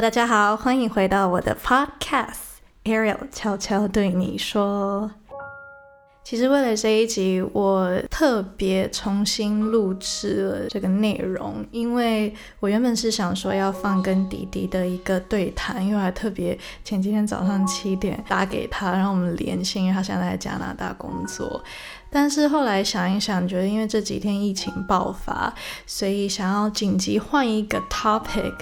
大家好，欢迎回到我的 Podcast Ariel 悄悄对你说。其实为了这一集，我特别重新录制了这个内容，因为我原本是想说要放跟迪迪的一个对谈，因为还特别前几天早上七点打给他，让我们连线，因为他现在在加拿大工作。但是后来想一想，觉得因为这几天疫情爆发，所以想要紧急换一个 topic。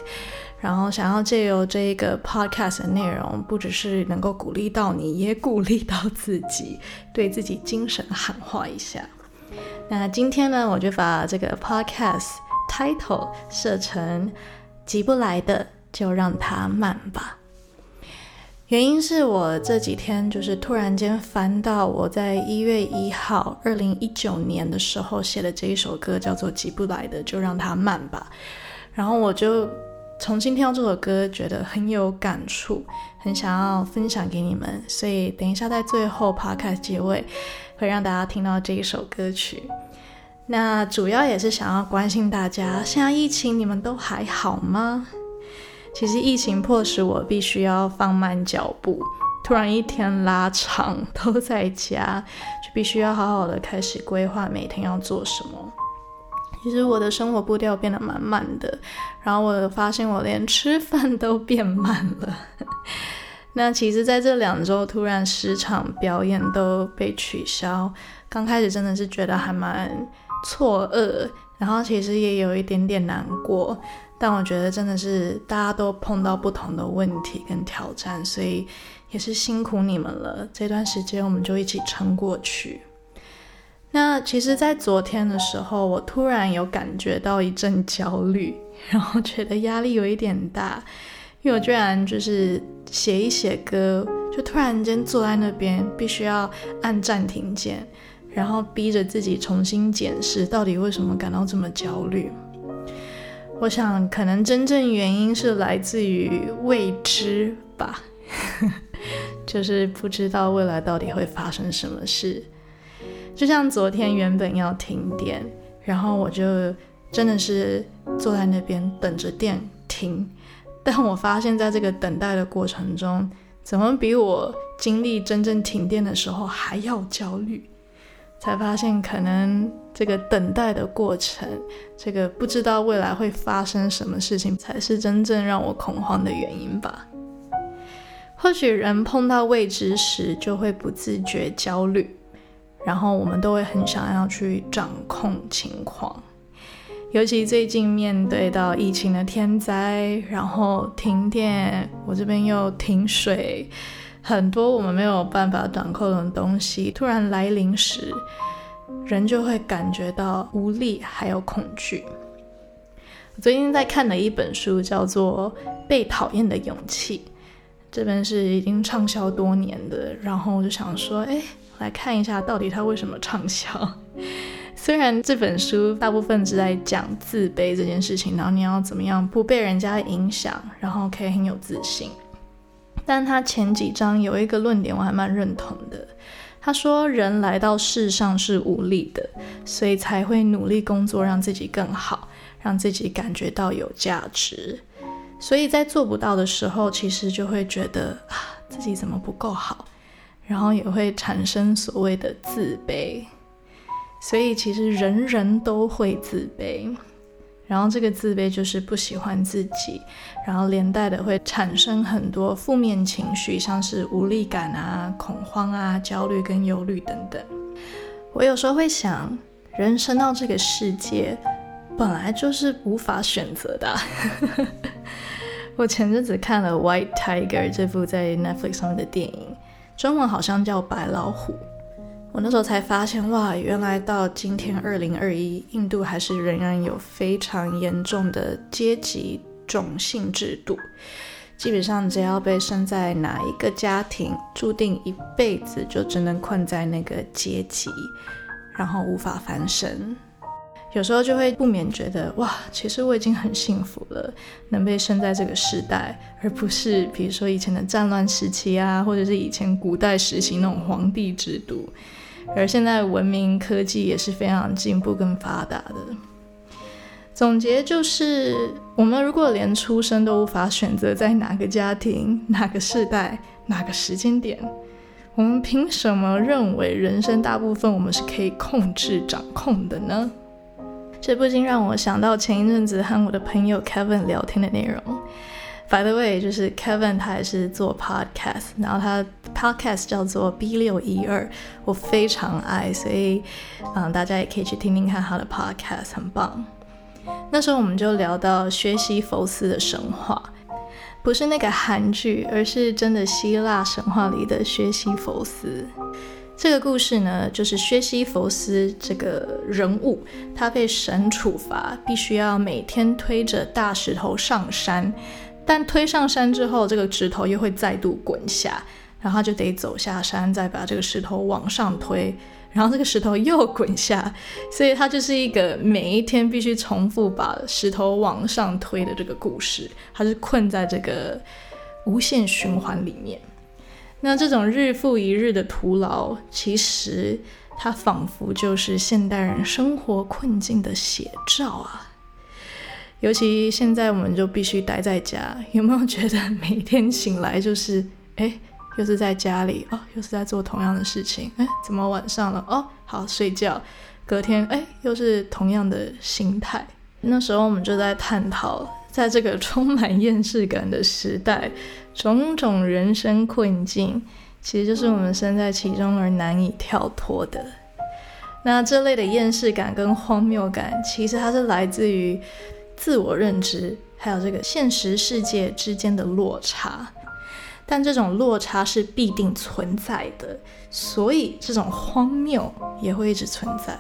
然后想要借由这一个 podcast 的内容，不只是能够鼓励到你，也鼓励到自己，对自己精神喊话一下。那今天呢，我就把这个 podcast title 设成“急不来的就让它慢吧”。原因是我这几天就是突然间翻到我在一月一号二零一九年的时候写的这一首歌，叫做《急不来的就让它慢吧》，然后我就。重新听到这首歌，觉得很有感触，很想要分享给你们，所以等一下在最后 podcast 结尾会让大家听到这一首歌曲。那主要也是想要关心大家，现在疫情你们都还好吗？其实疫情迫使我必须要放慢脚步，突然一天拉长都在家，就必须要好好的开始规划每天要做什么。其实我的生活步调变得蛮慢的，然后我发现我连吃饭都变慢了。那其实，在这两周突然十场表演都被取消，刚开始真的是觉得还蛮错愕，然后其实也有一点点难过。但我觉得真的是大家都碰到不同的问题跟挑战，所以也是辛苦你们了。这段时间我们就一起撑过去。那其实，在昨天的时候，我突然有感觉到一阵焦虑，然后觉得压力有一点大，因为我居然就是写一写歌，就突然间坐在那边，必须要按暂停键，然后逼着自己重新检视到底为什么感到这么焦虑。我想，可能真正原因是来自于未知吧，就是不知道未来到底会发生什么事。就像昨天原本要停电，然后我就真的是坐在那边等着电停，但我发现在这个等待的过程中，怎么比我经历真正停电的时候还要焦虑？才发现可能这个等待的过程，这个不知道未来会发生什么事情，才是真正让我恐慌的原因吧。或许人碰到未知时，就会不自觉焦虑。然后我们都会很想要去掌控情况，尤其最近面对到疫情的天灾，然后停电，我这边又停水，很多我们没有办法掌控的东西突然来临时，人就会感觉到无力，还有恐惧。我最近在看的一本书叫做《被讨厌的勇气》，这本是已经畅销多年的，然后我就想说，哎。来看一下，到底他为什么畅销？虽然这本书大部分是在讲自卑这件事情，然后你要怎么样不被人家影响，然后可以很有自信。但他前几章有一个论点，我还蛮认同的。他说，人来到世上是无力的，所以才会努力工作，让自己更好，让自己感觉到有价值。所以在做不到的时候，其实就会觉得啊，自己怎么不够好。然后也会产生所谓的自卑，所以其实人人都会自卑，然后这个自卑就是不喜欢自己，然后连带的会产生很多负面情绪，像是无力感啊、恐慌啊、焦虑跟忧虑等等。我有时候会想，人生到这个世界本来就是无法选择的。我前阵子看了《White Tiger》这部在 Netflix 上面的电影。中文好像叫白老虎，我那时候才发现，哇，原来到今天二零二一，印度还是仍然有非常严重的阶级种姓制度，基本上只要被生在哪一个家庭，注定一辈子就只能困在那个阶级，然后无法翻身。有时候就会不免觉得，哇，其实我已经很幸福了，能被生在这个时代，而不是比如说以前的战乱时期啊，或者是以前古代时期那种皇帝制度。而现在文明科技也是非常进步跟发达的。总结就是，我们如果连出生都无法选择在哪个家庭、哪个世代、哪个时间点，我们凭什么认为人生大部分我们是可以控制、掌控的呢？这不禁让我想到前一阵子和我的朋友 Kevin 聊天的内容。By the way，就是 Kevin 他也是做 podcast，然后他 podcast 叫做 B 六一二，我非常爱，所以嗯，大家也可以去听听看他的 podcast，很棒。那时候我们就聊到薛西弗斯的神话，不是那个韩剧，而是真的希腊神话里的薛西弗斯。这个故事呢，就是薛西弗斯这个人物，他被神处罚，必须要每天推着大石头上山，但推上山之后，这个石头又会再度滚下，然后他就得走下山，再把这个石头往上推，然后这个石头又滚下，所以他就是一个每一天必须重复把石头往上推的这个故事，他是困在这个无限循环里面。那这种日复一日的徒劳，其实它仿佛就是现代人生活困境的写照啊！尤其现在，我们就必须待在家，有没有觉得每天醒来就是，哎，又是在家里哦，又是在做同样的事情，哎，怎么晚上了哦，好睡觉，隔天哎，又是同样的心态。那时候我们就在探讨。在这个充满厌世感的时代，种种人生困境，其实就是我们身在其中而难以跳脱的。那这类的厌世感跟荒谬感，其实它是来自于自我认知，还有这个现实世界之间的落差。但这种落差是必定存在的，所以这种荒谬也会一直存在。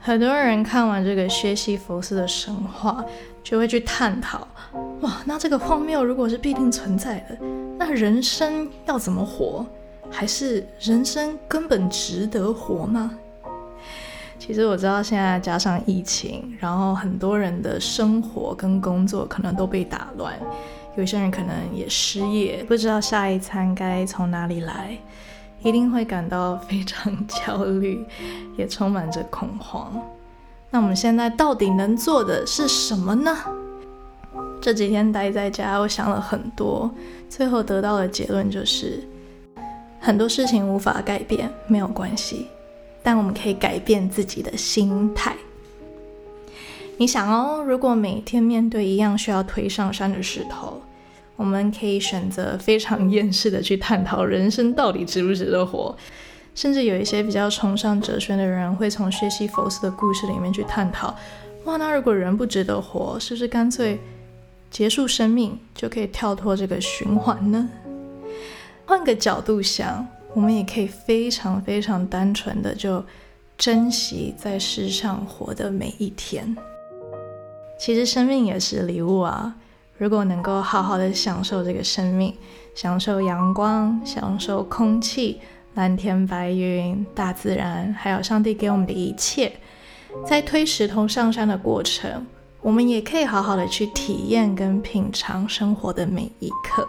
很多人看完这个薛西弗斯的神话。就会去探讨，哇，那这个荒谬如果是必定存在的，那人生要怎么活？还是人生根本值得活吗？其实我知道，现在加上疫情，然后很多人的生活跟工作可能都被打乱，有些人可能也失业，不知道下一餐该从哪里来，一定会感到非常焦虑，也充满着恐慌。那我们现在到底能做的是什么呢？这几天待在家，我想了很多，最后得到的结论就是，很多事情无法改变，没有关系，但我们可以改变自己的心态。你想哦，如果每天面对一样需要推上山的石头，我们可以选择非常厌世的去探讨人生到底值不值得活。甚至有一些比较崇尚哲学的人，会从薛西佛斯的故事里面去探讨：哇，那如果人不值得活，是不是干脆结束生命，就可以跳脱这个循环呢？换个角度想，我们也可以非常非常单纯的就珍惜在世上活的每一天。其实生命也是礼物啊！如果能够好好的享受这个生命，享受阳光，享受空气。蓝天白云、大自然，还有上帝给我们的一切，在推石头上山的过程，我们也可以好好的去体验跟品尝生活的每一刻。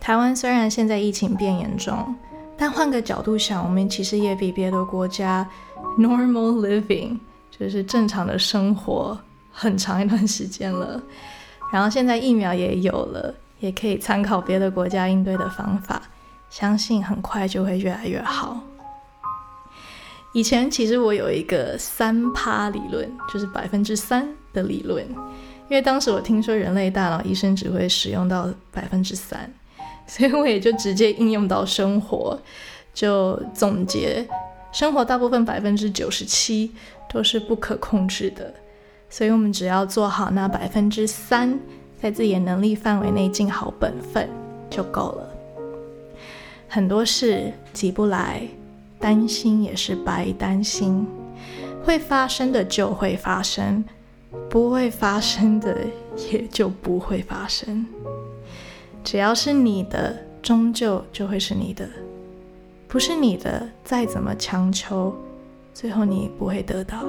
台湾虽然现在疫情变严重，但换个角度想，我们其实也比别的国家 normal living，就是正常的生活很长一段时间了。然后现在疫苗也有了，也可以参考别的国家应对的方法。相信很快就会越来越好。以前其实我有一个三趴理论，就是百分之三的理论，因为当时我听说人类大脑医生只会使用到百分之三，所以我也就直接应用到生活，就总结生活大部分百分之九十七都是不可控制的，所以我们只要做好那百分之三，在自己的能力范围内尽好本分就够了。很多事急不来，担心也是白担心。会发生的就会发生，不会发生的也就不会发生。只要是你的，终究就会是你的；不是你的，再怎么强求，最后你不会得到。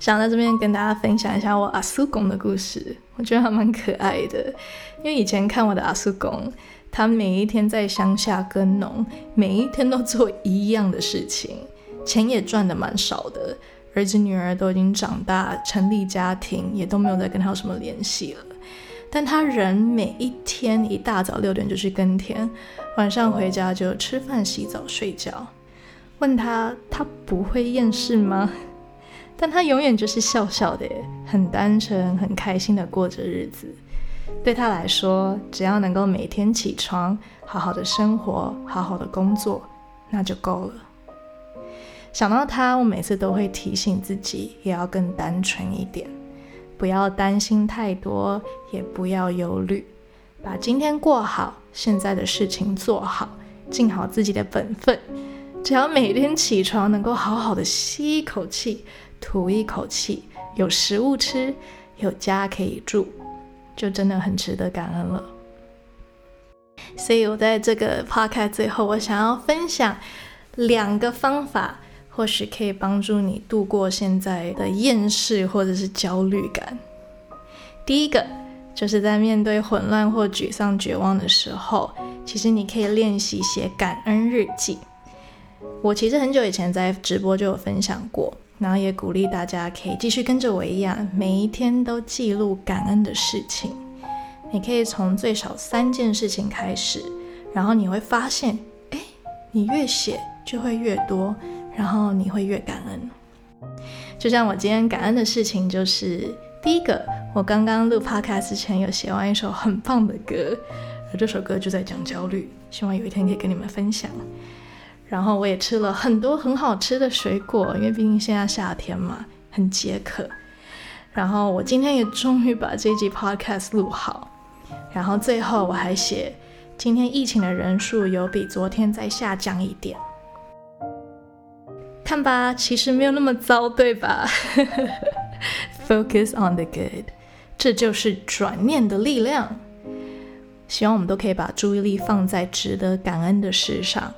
想在这边跟大家分享一下我阿叔公的故事，我觉得还蛮可爱的。因为以前看我的阿叔公。他每一天在乡下耕农，每一天都做一样的事情，钱也赚的蛮少的。儿子女儿都已经长大，成立家庭，也都没有再跟他有什么联系了。但他人每一天一大早六点就去耕田，晚上回家就吃饭、洗澡、睡觉。问他，他不会厌世吗？但他永远就是笑笑的，很单纯、很开心的过着日子。对他来说，只要能够每天起床，好好的生活，好好的工作，那就够了。想到他，我每次都会提醒自己，也要更单纯一点。不要担心太多，也不要忧虑，把今天过好，现在的事情做好，尽好自己的本分。只要每天起床能够好好的吸一口气，吐一口气，有食物吃，有家可以住，就真的很值得感恩了。所以我在这个 p o c a 最后，我想要分享两个方法。或许可以帮助你度过现在的厌世或者是焦虑感。第一个就是在面对混乱或沮丧、绝望的时候，其实你可以练习写感恩日记。我其实很久以前在直播就有分享过，然后也鼓励大家可以继续跟着我一样，每一天都记录感恩的事情。你可以从最少三件事情开始，然后你会发现，哎，你越写就会越多。然后你会越感恩，就像我今天感恩的事情，就是第一个，我刚刚录 podcast 之前有写完一首很棒的歌，而这首歌就在讲焦虑，希望有一天可以跟你们分享。然后我也吃了很多很好吃的水果，因为毕竟现在夏天嘛，很解渴。然后我今天也终于把这集 podcast 录好。然后最后我还写，今天疫情的人数有比昨天再下降一点。看吧，其实没有那么糟，对吧？Focus on the good，这就是转念的力量。希望我们都可以把注意力放在值得感恩的事上，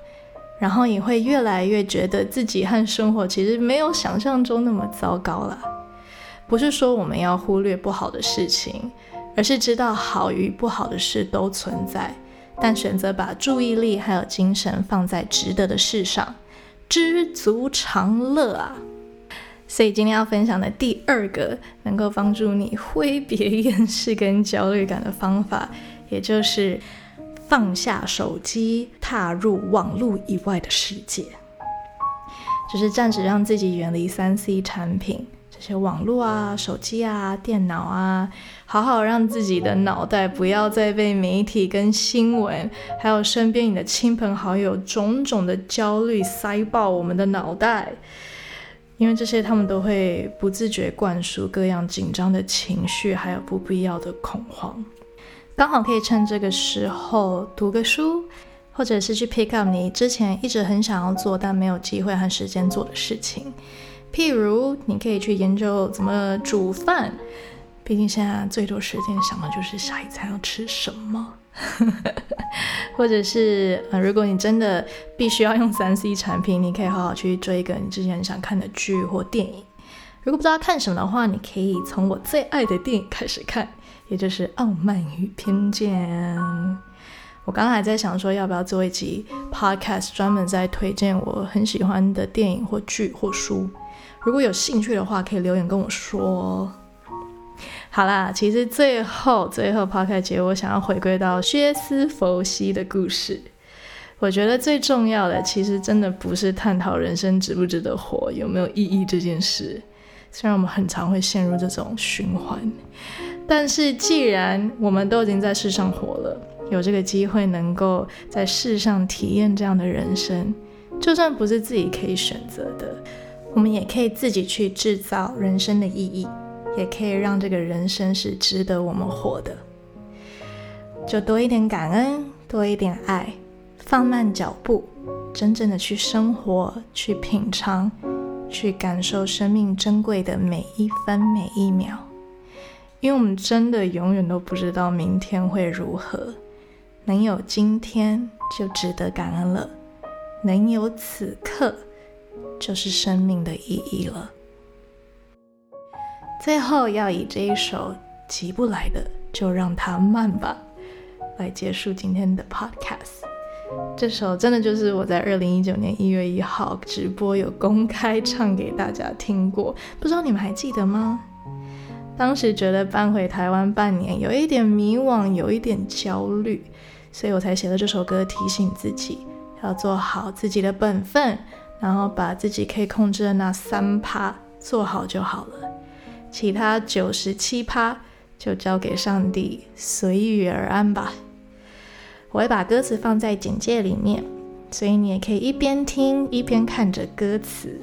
然后你会越来越觉得自己和生活其实没有想象中那么糟糕了。不是说我们要忽略不好的事情，而是知道好与不好的事都存在，但选择把注意力还有精神放在值得的事上。知足常乐啊！所以今天要分享的第二个能够帮助你挥别厌世跟焦虑感的方法，也就是放下手机，踏入网络以外的世界，就是暂时让自己远离三 C 产品。这些网络啊、手机啊、电脑啊，好好让自己的脑袋不要再被媒体跟新闻，还有身边你的亲朋好友种种的焦虑塞爆我们的脑袋，因为这些他们都会不自觉灌输各样紧张的情绪，还有不必要的恐慌。刚好可以趁这个时候读个书，或者是去 pick up 你之前一直很想要做但没有机会和时间做的事情。譬如，你可以去研究怎么煮饭，毕竟现在最多时间想的就是下一餐要吃什么。或者是，呃，如果你真的必须要用三 C 产品，你可以好好去追一个你之前很想看的剧或电影。如果不知道看什么的话，你可以从我最爱的电影开始看，也就是《傲慢与偏见》。我刚刚还在想说，要不要做一集 podcast 专门在推荐我很喜欢的电影或剧或书。如果有兴趣的话，可以留言跟我说。好啦，其实最后最后抛开结我想要回归到薛斯佛西的故事。我觉得最重要的，其实真的不是探讨人生值不值得活、有没有意义这件事。虽然我们很常会陷入这种循环，但是既然我们都已经在世上活了，有这个机会能够在世上体验这样的人生，就算不是自己可以选择的。我们也可以自己去制造人生的意义，也可以让这个人生是值得我们活的。就多一点感恩，多一点爱，放慢脚步，真正的去生活，去品尝，去感受生命珍贵的每一分每一秒。因为我们真的永远都不知道明天会如何，能有今天就值得感恩了，能有此刻。就是生命的意义了。最后要以这一首急不来的，就让它慢吧，来结束今天的 podcast。这首真的就是我在二零一九年一月一号直播有公开唱给大家听过，不知道你们还记得吗？当时觉得搬回台湾半年，有一点迷惘，有一点焦虑，所以我才写了这首歌，提醒自己要做好自己的本分，然后把自己可以控制的那三趴做好就好了，其他九十七趴就交给上帝随遇而安吧。我会把歌词放在简介里面，所以你也可以一边听一边看着歌词。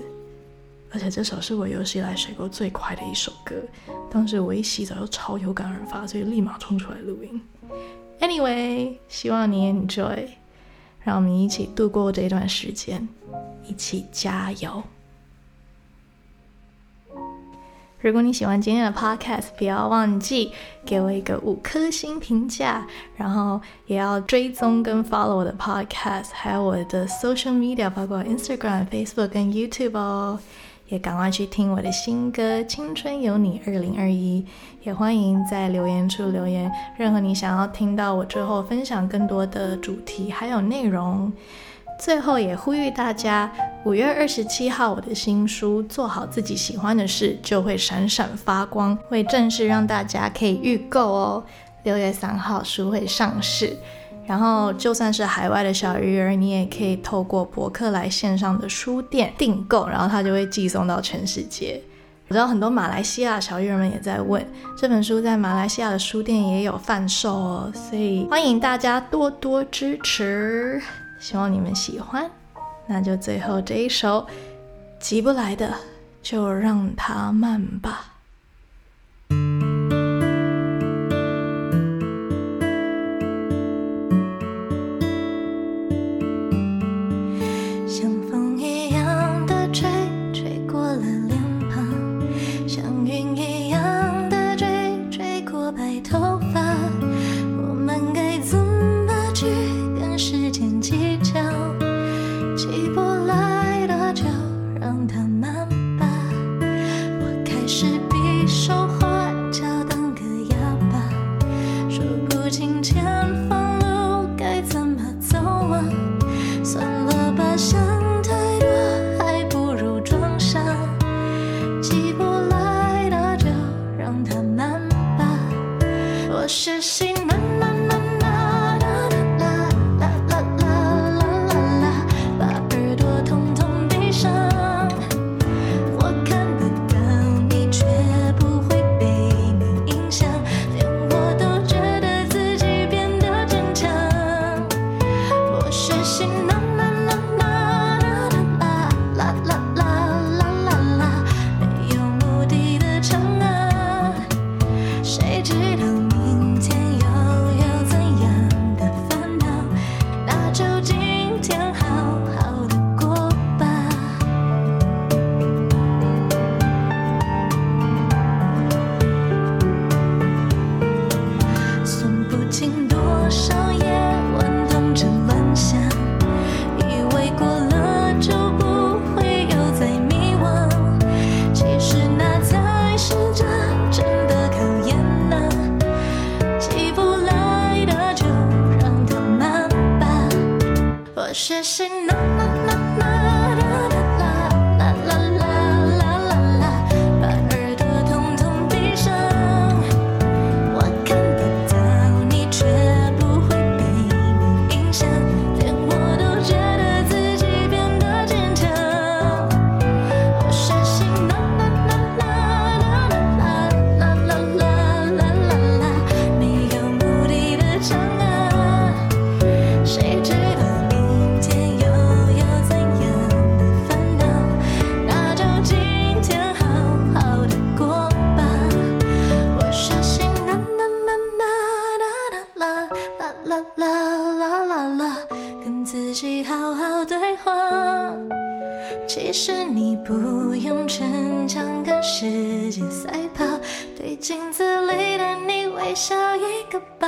而且这首是我有史以来学过最快的一首歌，当时我一洗澡就超有感而发，所以立马冲出来录音。Anyway，希望你 enjoy，让我们一起度过这段时间，一起加油。如果你喜欢今天的 podcast，不要忘记给我一个五颗星评价，然后也要追踪跟 follow 我的 podcast，还有我的 social media，包括 Instagram、Facebook 跟 YouTube 哦。也赶快去听我的新歌《青春有你二零二一》，也欢迎在留言处留言任何你想要听到我之后分享更多的主题还有内容。最后也呼吁大家，五月二十七号，我的新书《做好自己喜欢的事》就会闪闪发光，会正式让大家可以预购哦。六月三号书会上市，然后就算是海外的小鱼儿，你也可以透过博客来线上的书店订购，然后它就会寄送到全世界。我知道很多马来西亚小鱼儿们也在问，这本书在马来西亚的书店也有贩售哦，所以欢迎大家多多支持。希望你们喜欢，那就最后这一首，急不来的就让它慢吧。singing. 微笑一个吧。